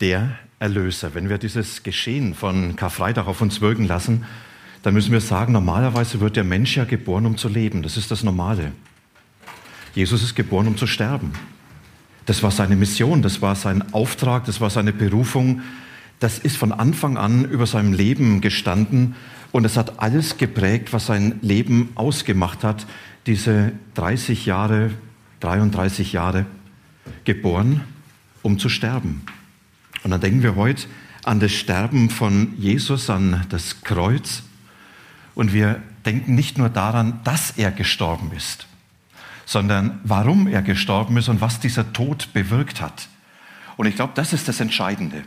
der Erlöser. Wenn wir dieses Geschehen von Karfreitag auf uns wirken lassen, dann müssen wir sagen, normalerweise wird der Mensch ja geboren, um zu leben. Das ist das Normale. Jesus ist geboren, um zu sterben. Das war seine Mission, das war sein Auftrag, das war seine Berufung. Das ist von Anfang an über seinem Leben gestanden und es hat alles geprägt, was sein Leben ausgemacht hat. Diese 30 Jahre, 33 Jahre geboren, um zu sterben. Und dann denken wir heute an das Sterben von Jesus, an das Kreuz. Und wir denken nicht nur daran, dass er gestorben ist, sondern warum er gestorben ist und was dieser Tod bewirkt hat. Und ich glaube, das ist das Entscheidende.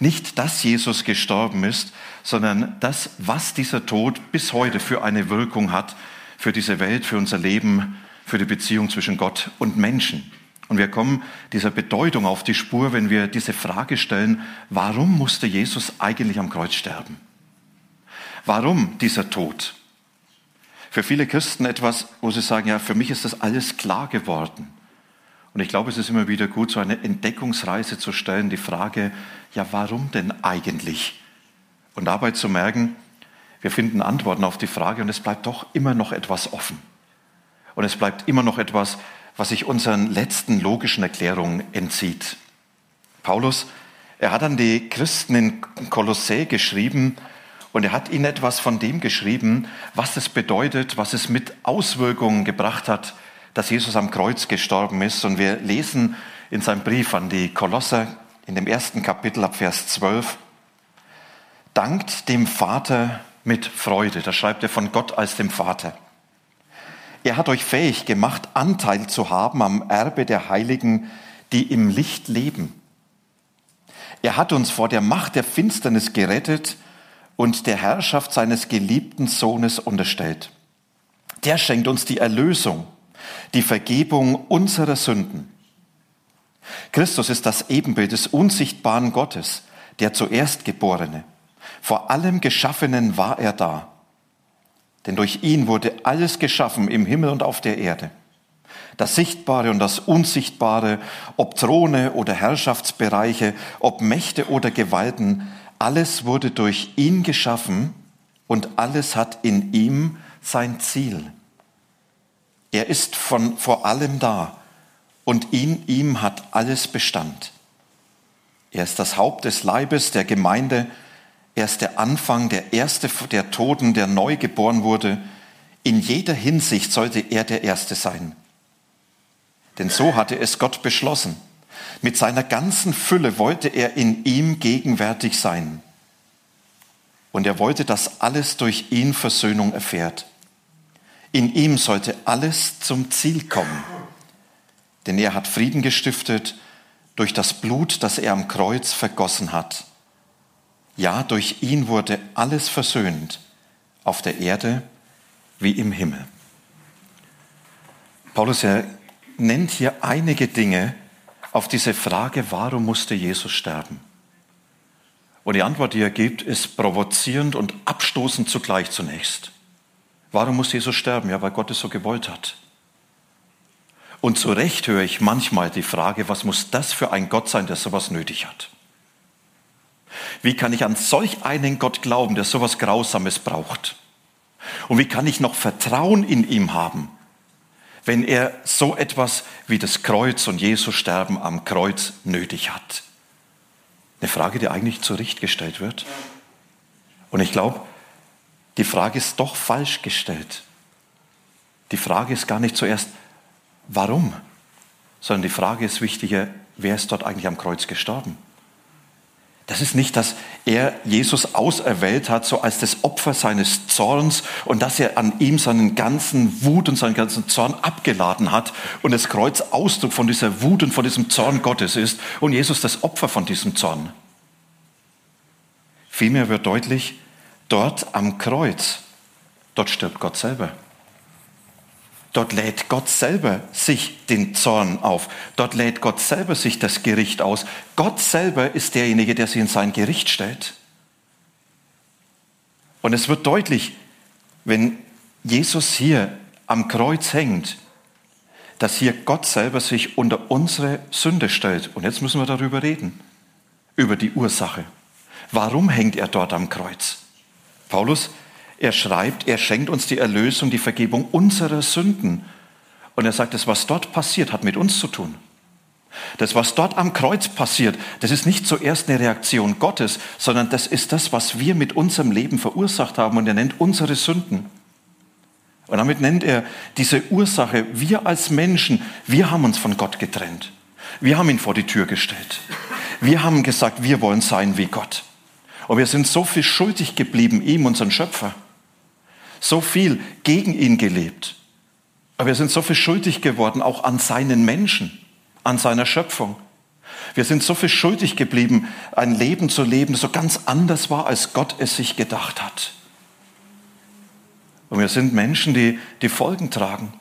Nicht, dass Jesus gestorben ist, sondern das, was dieser Tod bis heute für eine Wirkung hat für diese Welt, für unser Leben, für die Beziehung zwischen Gott und Menschen. Und wir kommen dieser Bedeutung auf die Spur, wenn wir diese Frage stellen, warum musste Jesus eigentlich am Kreuz sterben? Warum dieser Tod? Für viele Christen etwas, wo sie sagen, ja, für mich ist das alles klar geworden. Und ich glaube, es ist immer wieder gut, so eine Entdeckungsreise zu stellen, die Frage, ja, warum denn eigentlich? Und dabei zu merken, wir finden Antworten auf die Frage und es bleibt doch immer noch etwas offen. Und es bleibt immer noch etwas, was sich unseren letzten logischen Erklärungen entzieht. Paulus, er hat an die Christen in Kolossä geschrieben und er hat ihnen etwas von dem geschrieben, was es bedeutet, was es mit Auswirkungen gebracht hat, dass Jesus am Kreuz gestorben ist. Und wir lesen in seinem Brief an die Kolosser in dem ersten Kapitel ab Vers 12, dankt dem Vater mit Freude. Da schreibt er von Gott als dem Vater er hat euch fähig gemacht, Anteil zu haben am Erbe der Heiligen, die im Licht leben. Er hat uns vor der Macht der Finsternis gerettet und der Herrschaft seines geliebten Sohnes unterstellt. Der schenkt uns die Erlösung, die Vergebung unserer Sünden. Christus ist das Ebenbild des unsichtbaren Gottes, der zuerst Geborene. Vor allem Geschaffenen war er da. Denn durch ihn wurde alles geschaffen im Himmel und auf der Erde. Das Sichtbare und das Unsichtbare, ob Throne oder Herrschaftsbereiche, ob Mächte oder Gewalten, alles wurde durch ihn geschaffen und alles hat in ihm sein Ziel. Er ist von vor allem da und in ihm hat alles Bestand. Er ist das Haupt des Leibes der Gemeinde, er ist der Anfang, der Erste der Toten, der neu geboren wurde. In jeder Hinsicht sollte er der Erste sein. Denn so hatte es Gott beschlossen. Mit seiner ganzen Fülle wollte er in ihm gegenwärtig sein. Und er wollte, dass alles durch ihn Versöhnung erfährt. In ihm sollte alles zum Ziel kommen. Denn er hat Frieden gestiftet durch das Blut, das er am Kreuz vergossen hat. Ja, durch ihn wurde alles versöhnt, auf der Erde wie im Himmel. Paulus er nennt hier einige Dinge auf diese Frage, warum musste Jesus sterben? Und die Antwort, die er gibt, ist provozierend und abstoßend zugleich zunächst. Warum muss Jesus sterben? Ja, weil Gott es so gewollt hat. Und zu Recht höre ich manchmal die Frage, was muss das für ein Gott sein, der sowas nötig hat? Wie kann ich an solch einen Gott glauben, der sowas Grausames braucht? Und wie kann ich noch Vertrauen in ihm haben, wenn er so etwas wie das Kreuz und Jesus sterben am Kreuz nötig hat? Eine Frage, die eigentlich zu Recht gestellt wird. Und ich glaube, die Frage ist doch falsch gestellt. Die Frage ist gar nicht zuerst, warum, sondern die Frage ist wichtiger, wer ist dort eigentlich am Kreuz gestorben? Das ist nicht, dass er Jesus auserwählt hat, so als das Opfer seines Zorns und dass er an ihm seinen ganzen Wut und seinen ganzen Zorn abgeladen hat und das Kreuz Ausdruck von dieser Wut und von diesem Zorn Gottes ist und Jesus das Opfer von diesem Zorn. Vielmehr wird deutlich, dort am Kreuz, dort stirbt Gott selber. Dort lädt Gott selber sich den Zorn auf. Dort lädt Gott selber sich das Gericht aus. Gott selber ist derjenige, der sie in sein Gericht stellt. Und es wird deutlich, wenn Jesus hier am Kreuz hängt, dass hier Gott selber sich unter unsere Sünde stellt. Und jetzt müssen wir darüber reden, über die Ursache. Warum hängt er dort am Kreuz? Paulus, er schreibt, er schenkt uns die Erlösung, die Vergebung unserer Sünden. Und er sagt, das, was dort passiert, hat mit uns zu tun. Das, was dort am Kreuz passiert, das ist nicht zuerst eine Reaktion Gottes, sondern das ist das, was wir mit unserem Leben verursacht haben. Und er nennt unsere Sünden. Und damit nennt er diese Ursache, wir als Menschen, wir haben uns von Gott getrennt. Wir haben ihn vor die Tür gestellt. Wir haben gesagt, wir wollen sein wie Gott. Und wir sind so viel schuldig geblieben, ihm, unseren Schöpfer. So viel gegen ihn gelebt. Aber wir sind so viel schuldig geworden, auch an seinen Menschen, an seiner Schöpfung. Wir sind so viel schuldig geblieben, ein Leben zu leben, so ganz anders war, als Gott es sich gedacht hat. Und wir sind Menschen, die die Folgen tragen.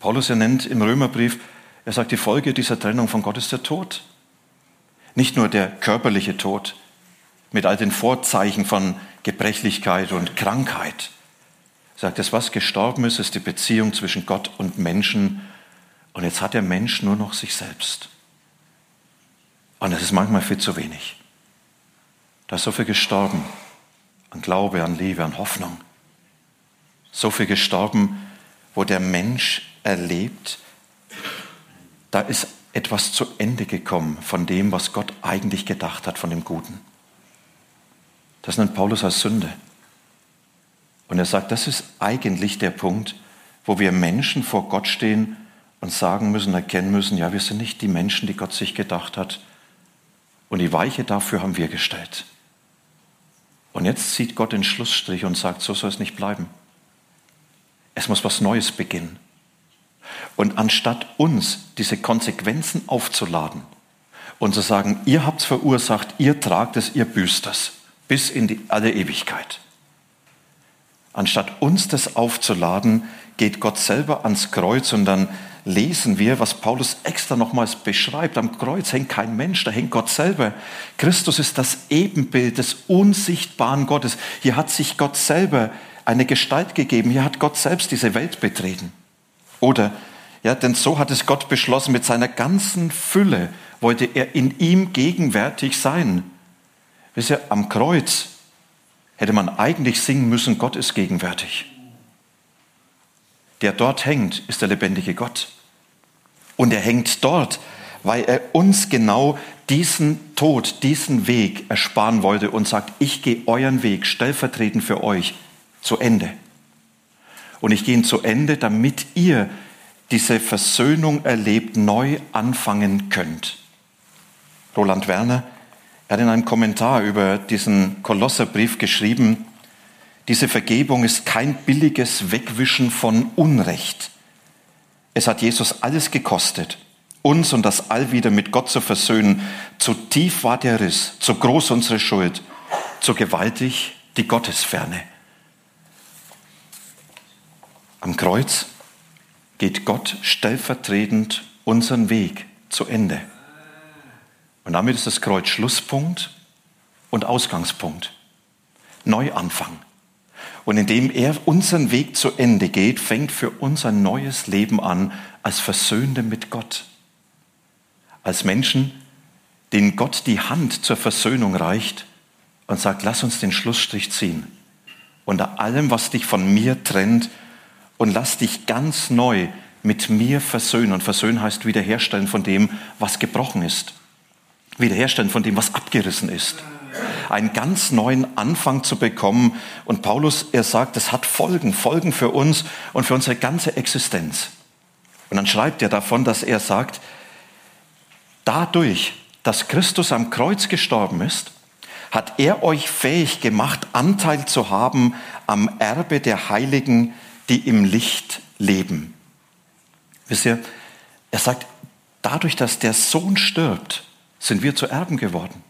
Paulus er nennt im Römerbrief, er sagt, die Folge dieser Trennung von Gott ist der Tod. Nicht nur der körperliche Tod mit all den Vorzeichen von Gebrechlichkeit und Krankheit. Sagt, das, was gestorben ist, ist die Beziehung zwischen Gott und Menschen. Und jetzt hat der Mensch nur noch sich selbst. Und das ist manchmal viel zu wenig. Da ist so viel gestorben an Glaube, an Liebe, an Hoffnung so viel gestorben, wo der Mensch erlebt, da ist etwas zu Ende gekommen von dem, was Gott eigentlich gedacht hat, von dem Guten. Das nennt Paulus als Sünde. Und er sagt, das ist eigentlich der Punkt, wo wir Menschen vor Gott stehen und sagen müssen, erkennen müssen, ja, wir sind nicht die Menschen, die Gott sich gedacht hat. Und die Weiche dafür haben wir gestellt. Und jetzt zieht Gott den Schlussstrich und sagt, so soll es nicht bleiben. Es muss was Neues beginnen. Und anstatt uns diese Konsequenzen aufzuladen und zu sagen, ihr habt es verursacht, ihr tragt es, ihr büßt es bis in die, alle Ewigkeit. Anstatt uns das aufzuladen, geht Gott selber ans Kreuz und dann lesen wir, was Paulus extra nochmals beschreibt. Am Kreuz hängt kein Mensch, da hängt Gott selber. Christus ist das Ebenbild des unsichtbaren Gottes. Hier hat sich Gott selber eine Gestalt gegeben. Hier hat Gott selbst diese Welt betreten. Oder, ja, denn so hat es Gott beschlossen, mit seiner ganzen Fülle wollte er in ihm gegenwärtig sein. Wisst ihr, am Kreuz hätte man eigentlich singen müssen, Gott ist gegenwärtig. Der dort hängt, ist der lebendige Gott. Und er hängt dort, weil er uns genau diesen Tod, diesen Weg ersparen wollte und sagt, ich gehe euren Weg stellvertretend für euch zu Ende. Und ich gehe ihn zu Ende, damit ihr diese Versöhnung erlebt, neu anfangen könnt. Roland Werner er hat in einem Kommentar über diesen Kolosserbrief geschrieben, diese Vergebung ist kein billiges Wegwischen von Unrecht. Es hat Jesus alles gekostet, uns und das All wieder mit Gott zu versöhnen. Zu tief war der Riss, zu groß unsere Schuld, zu gewaltig die Gottesferne. Am Kreuz geht Gott stellvertretend unseren Weg zu Ende. Und damit ist das Kreuz Schlusspunkt und Ausgangspunkt. Neuanfang. Und indem er unseren Weg zu Ende geht, fängt für uns ein neues Leben an als Versöhnte mit Gott. Als Menschen, denen Gott die Hand zur Versöhnung reicht und sagt, lass uns den Schlussstrich ziehen. Unter allem, was dich von mir trennt, und lass dich ganz neu mit mir versöhnen. Und versöhnen heißt wiederherstellen von dem, was gebrochen ist. Wiederherstellen von dem, was abgerissen ist. Einen ganz neuen Anfang zu bekommen. Und Paulus, er sagt, das hat Folgen, Folgen für uns und für unsere ganze Existenz. Und dann schreibt er davon, dass er sagt, dadurch, dass Christus am Kreuz gestorben ist, hat er euch fähig gemacht, Anteil zu haben am Erbe der Heiligen, die im Licht leben. Wisst ihr, er sagt, dadurch, dass der Sohn stirbt, sind wir zu Erben geworden.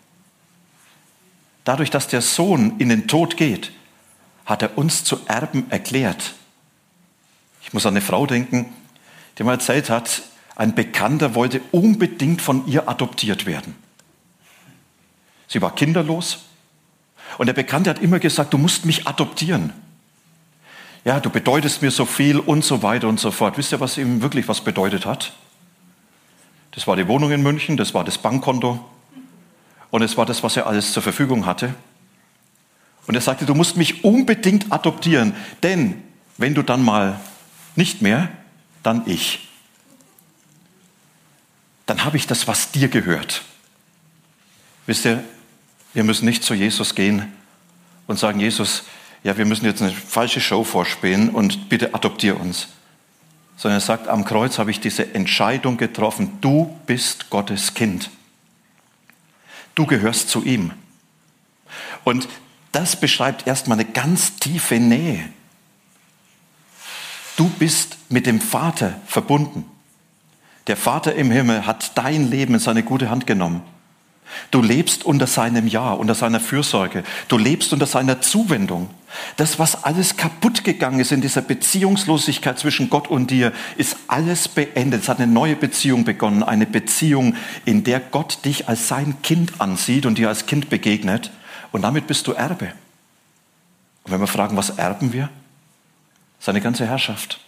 dadurch, dass der Sohn in den Tod geht, hat er uns zu Erben erklärt. Ich muss an eine Frau denken, die mal erzählt hat, ein Bekannter wollte unbedingt von ihr adoptiert werden. Sie war kinderlos und der Bekannte hat immer gesagt, du musst mich adoptieren. Ja, du bedeutest mir so viel und so weiter und so fort. Wisst ihr, was ihm wirklich was bedeutet hat? Das war die Wohnung in München, das war das Bankkonto und es war das, was er alles zur Verfügung hatte. Und er sagte, du musst mich unbedingt adoptieren, denn wenn du dann mal nicht mehr, dann ich. Dann habe ich das, was dir gehört. Wisst ihr, wir müssen nicht zu Jesus gehen und sagen, Jesus, ja, wir müssen jetzt eine falsche Show vorspielen und bitte adoptier uns. Sondern er sagt, am Kreuz habe ich diese Entscheidung getroffen, du bist Gottes Kind. Du gehörst zu ihm. Und das beschreibt erstmal eine ganz tiefe Nähe. Du bist mit dem Vater verbunden. Der Vater im Himmel hat dein Leben in seine gute Hand genommen. Du lebst unter seinem Ja, unter seiner Fürsorge. Du lebst unter seiner Zuwendung. Das, was alles kaputt gegangen ist in dieser Beziehungslosigkeit zwischen Gott und dir, ist alles beendet. Es hat eine neue Beziehung begonnen. Eine Beziehung, in der Gott dich als sein Kind ansieht und dir als Kind begegnet. Und damit bist du Erbe. Und wenn wir fragen, was erben wir? Seine ganze Herrschaft.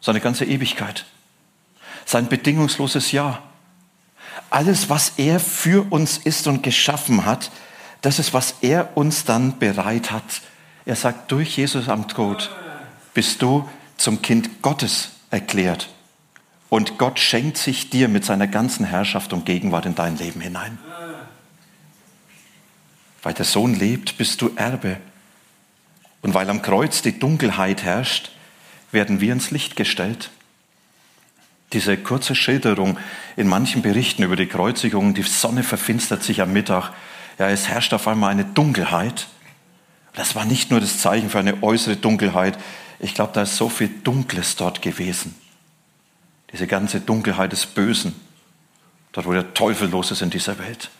Seine ganze Ewigkeit. Sein bedingungsloses Ja alles, was er für uns ist und geschaffen hat, das ist, was er uns dann bereit hat. Er sagt, durch Jesus am Tod bist du zum Kind Gottes erklärt. Und Gott schenkt sich dir mit seiner ganzen Herrschaft und Gegenwart in dein Leben hinein. Weil der Sohn lebt, bist du Erbe. Und weil am Kreuz die Dunkelheit herrscht, werden wir ins Licht gestellt. Diese kurze Schilderung in manchen Berichten über die Kreuzigung, die Sonne verfinstert sich am Mittag, ja, es herrscht auf einmal eine Dunkelheit. Das war nicht nur das Zeichen für eine äußere Dunkelheit, ich glaube, da ist so viel Dunkles dort gewesen. Diese ganze Dunkelheit des Bösen, dort wo der Teufel los ist in dieser Welt.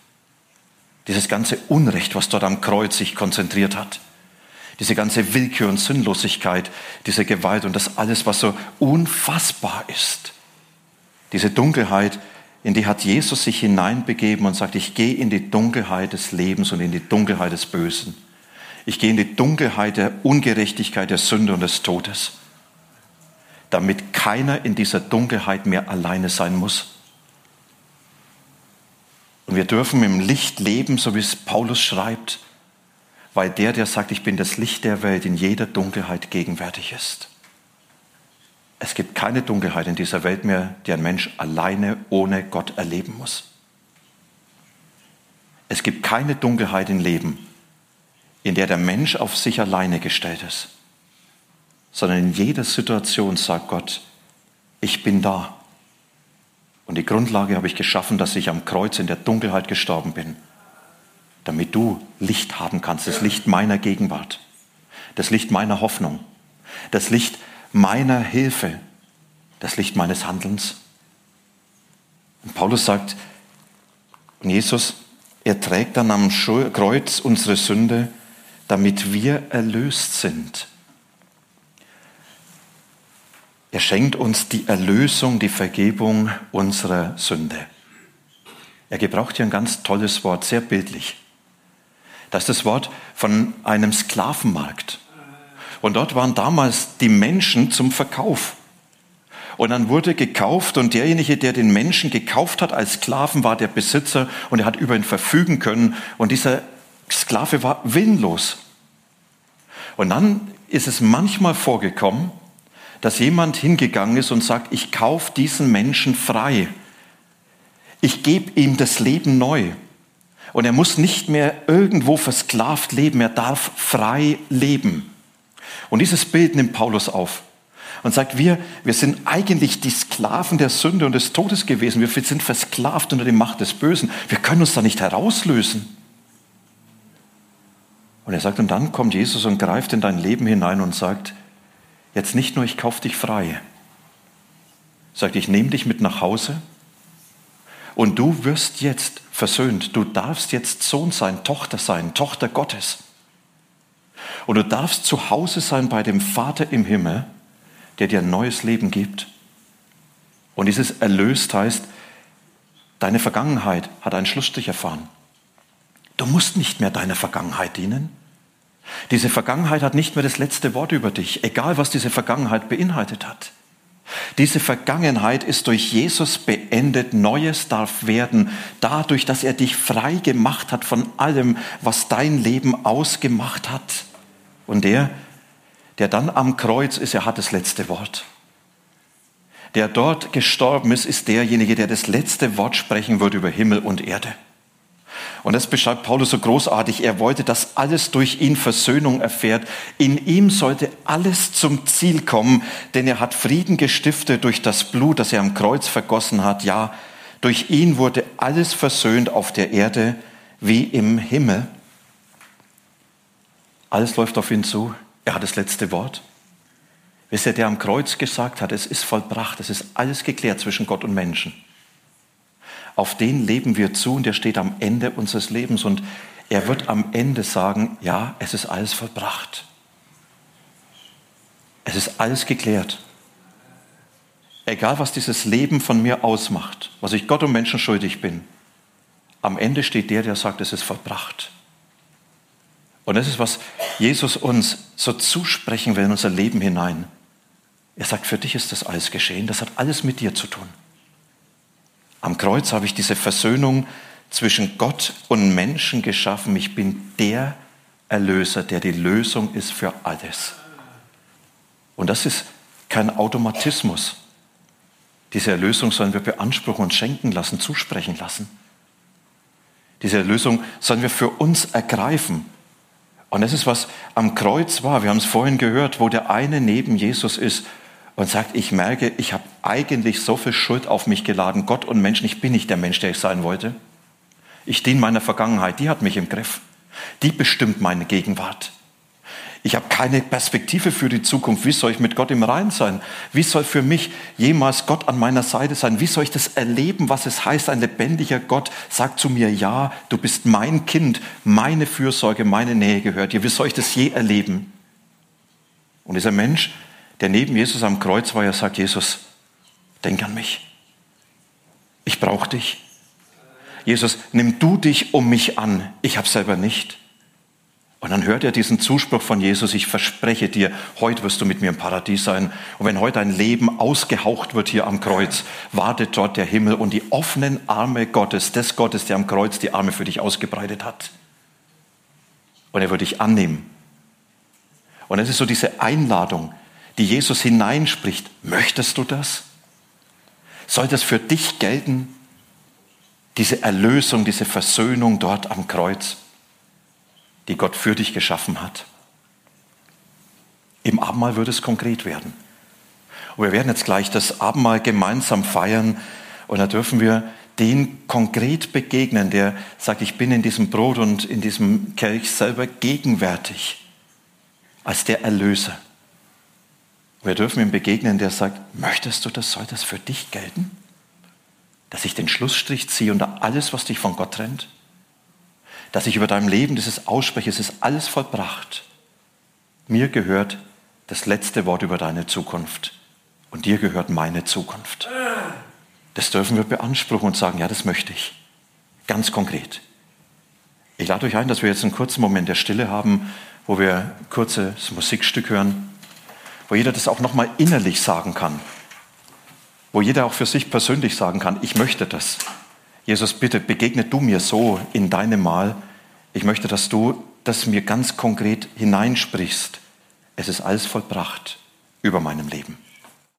Dieses ganze Unrecht, was dort am Kreuz sich konzentriert hat. Diese ganze Willkür und Sinnlosigkeit, diese Gewalt und das alles, was so unfassbar ist. Diese Dunkelheit, in die hat Jesus sich hineinbegeben und sagt, ich gehe in die Dunkelheit des Lebens und in die Dunkelheit des Bösen. Ich gehe in die Dunkelheit der Ungerechtigkeit, der Sünde und des Todes, damit keiner in dieser Dunkelheit mehr alleine sein muss. Und wir dürfen im Licht leben, so wie es Paulus schreibt, weil der, der sagt, ich bin das Licht der Welt, in jeder Dunkelheit gegenwärtig ist. Es gibt keine Dunkelheit in dieser Welt mehr, die ein Mensch alleine ohne Gott erleben muss. Es gibt keine Dunkelheit im Leben, in der der Mensch auf sich alleine gestellt ist, sondern in jeder Situation sagt Gott, ich bin da. Und die Grundlage habe ich geschaffen, dass ich am Kreuz in der Dunkelheit gestorben bin, damit du Licht haben kannst, das Licht meiner Gegenwart, das Licht meiner Hoffnung, das Licht meiner Hilfe, das Licht meines Handelns. Und Paulus sagt, Jesus, er trägt dann am Kreuz unsere Sünde, damit wir erlöst sind. Er schenkt uns die Erlösung, die Vergebung unserer Sünde. Er gebraucht hier ein ganz tolles Wort, sehr bildlich. Das ist das Wort von einem Sklavenmarkt. Und dort waren damals die Menschen zum Verkauf. Und dann wurde gekauft und derjenige, der den Menschen gekauft hat als Sklaven, war der Besitzer und er hat über ihn verfügen können. Und dieser Sklave war willenlos. Und dann ist es manchmal vorgekommen, dass jemand hingegangen ist und sagt, ich kaufe diesen Menschen frei. Ich gebe ihm das Leben neu. Und er muss nicht mehr irgendwo versklavt leben, er darf frei leben. Und dieses Bild nimmt Paulus auf und sagt, wir, wir sind eigentlich die Sklaven der Sünde und des Todes gewesen. Wir sind versklavt unter die Macht des Bösen. Wir können uns da nicht herauslösen. Und er sagt, und dann kommt Jesus und greift in dein Leben hinein und sagt, jetzt nicht nur, ich kaufe dich frei. Sagt, ich nehme dich mit nach Hause Und du wirst jetzt versöhnt. Du darfst jetzt Sohn sein, Tochter sein, Tochter Gottes. Und du darfst zu Hause sein bei dem Vater im Himmel, der dir ein neues Leben gibt. Und dieses erlöst heißt, deine Vergangenheit hat einen Schlussstrich erfahren. Du musst nicht mehr deiner Vergangenheit dienen. Diese Vergangenheit hat nicht mehr das letzte Wort über dich, egal was diese Vergangenheit beinhaltet hat. Diese Vergangenheit ist durch Jesus beendet, Neues darf werden, dadurch, dass er dich frei gemacht hat von allem, was dein Leben ausgemacht hat. Und der, der dann am Kreuz ist, er hat das letzte Wort. Der dort gestorben ist, ist derjenige, der das letzte Wort sprechen wird über Himmel und Erde. Und das beschreibt Paulus so großartig. Er wollte, dass alles durch ihn Versöhnung erfährt. In ihm sollte alles zum Ziel kommen, denn er hat Frieden gestiftet durch das Blut, das er am Kreuz vergossen hat. Ja, durch ihn wurde alles versöhnt auf der Erde wie im Himmel. Alles läuft auf ihn zu. Er hat das letzte Wort. Wisst ihr, der am Kreuz gesagt hat, es ist vollbracht, es ist alles geklärt zwischen Gott und Menschen auf den leben wir zu und der steht am Ende unseres Lebens und er wird am Ende sagen, ja, es ist alles vollbracht. Es ist alles geklärt. Egal, was dieses Leben von mir ausmacht, was ich Gott und Menschen schuldig bin, am Ende steht der, der sagt, es ist vollbracht. Und das ist, was Jesus uns so zusprechen will in unser Leben hinein. Er sagt, für dich ist das alles geschehen, das hat alles mit dir zu tun. Am Kreuz habe ich diese Versöhnung zwischen Gott und Menschen geschaffen. Ich bin der Erlöser, der die Lösung ist für alles. Und das ist kein Automatismus. Diese Erlösung sollen wir beanspruchen und schenken lassen, zusprechen lassen. Diese Erlösung sollen wir für uns ergreifen. Und das ist, was am Kreuz war. Wir haben es vorhin gehört, wo der eine neben Jesus ist und sagt, ich merke, ich habe eigentlich so viel Schuld auf mich geladen, Gott und Menschen, ich bin nicht der Mensch, der ich sein wollte. Ich diene meiner Vergangenheit, die hat mich im Griff. Die bestimmt meine Gegenwart. Ich habe keine Perspektive für die Zukunft. Wie soll ich mit Gott im Rein sein? Wie soll für mich jemals Gott an meiner Seite sein? Wie soll ich das erleben, was es heißt, ein lebendiger Gott sagt zu mir, ja, du bist mein Kind, meine Fürsorge, meine Nähe gehört dir. Wie soll ich das je erleben? Und dieser Mensch der neben Jesus am Kreuz war, er sagt, Jesus, denk an mich. Ich brauche dich. Jesus, nimm du dich um mich an. Ich habe selber nicht. Und dann hört er diesen Zuspruch von Jesus, ich verspreche dir, heute wirst du mit mir im Paradies sein. Und wenn heute dein Leben ausgehaucht wird hier am Kreuz, wartet dort der Himmel und die offenen Arme Gottes, des Gottes, der am Kreuz die Arme für dich ausgebreitet hat. Und er wird dich annehmen. Und es ist so diese Einladung, die Jesus hineinspricht. Möchtest du das? Soll das für dich gelten? Diese Erlösung, diese Versöhnung dort am Kreuz, die Gott für dich geschaffen hat. Im Abendmahl wird es konkret werden. Und wir werden jetzt gleich das Abendmahl gemeinsam feiern und da dürfen wir den konkret begegnen, der sagt, ich bin in diesem Brot und in diesem Kelch selber gegenwärtig als der Erlöser. Wir dürfen ihm begegnen, der sagt, möchtest du das, soll das für dich gelten? Dass ich den Schlussstrich ziehe unter alles, was dich von Gott trennt? Dass ich über deinem Leben dieses ausspreche, es ist alles vollbracht. Mir gehört das letzte Wort über deine Zukunft und dir gehört meine Zukunft. Das dürfen wir beanspruchen und sagen, ja, das möchte ich. Ganz konkret. Ich lade euch ein, dass wir jetzt einen kurzen Moment der Stille haben, wo wir ein kurzes Musikstück hören wo jeder das auch nochmal innerlich sagen kann, wo jeder auch für sich persönlich sagen kann, ich möchte das. Jesus, bitte begegne du mir so in deinem Mal. Ich möchte, dass du das mir ganz konkret hineinsprichst. Es ist alles vollbracht über meinem Leben.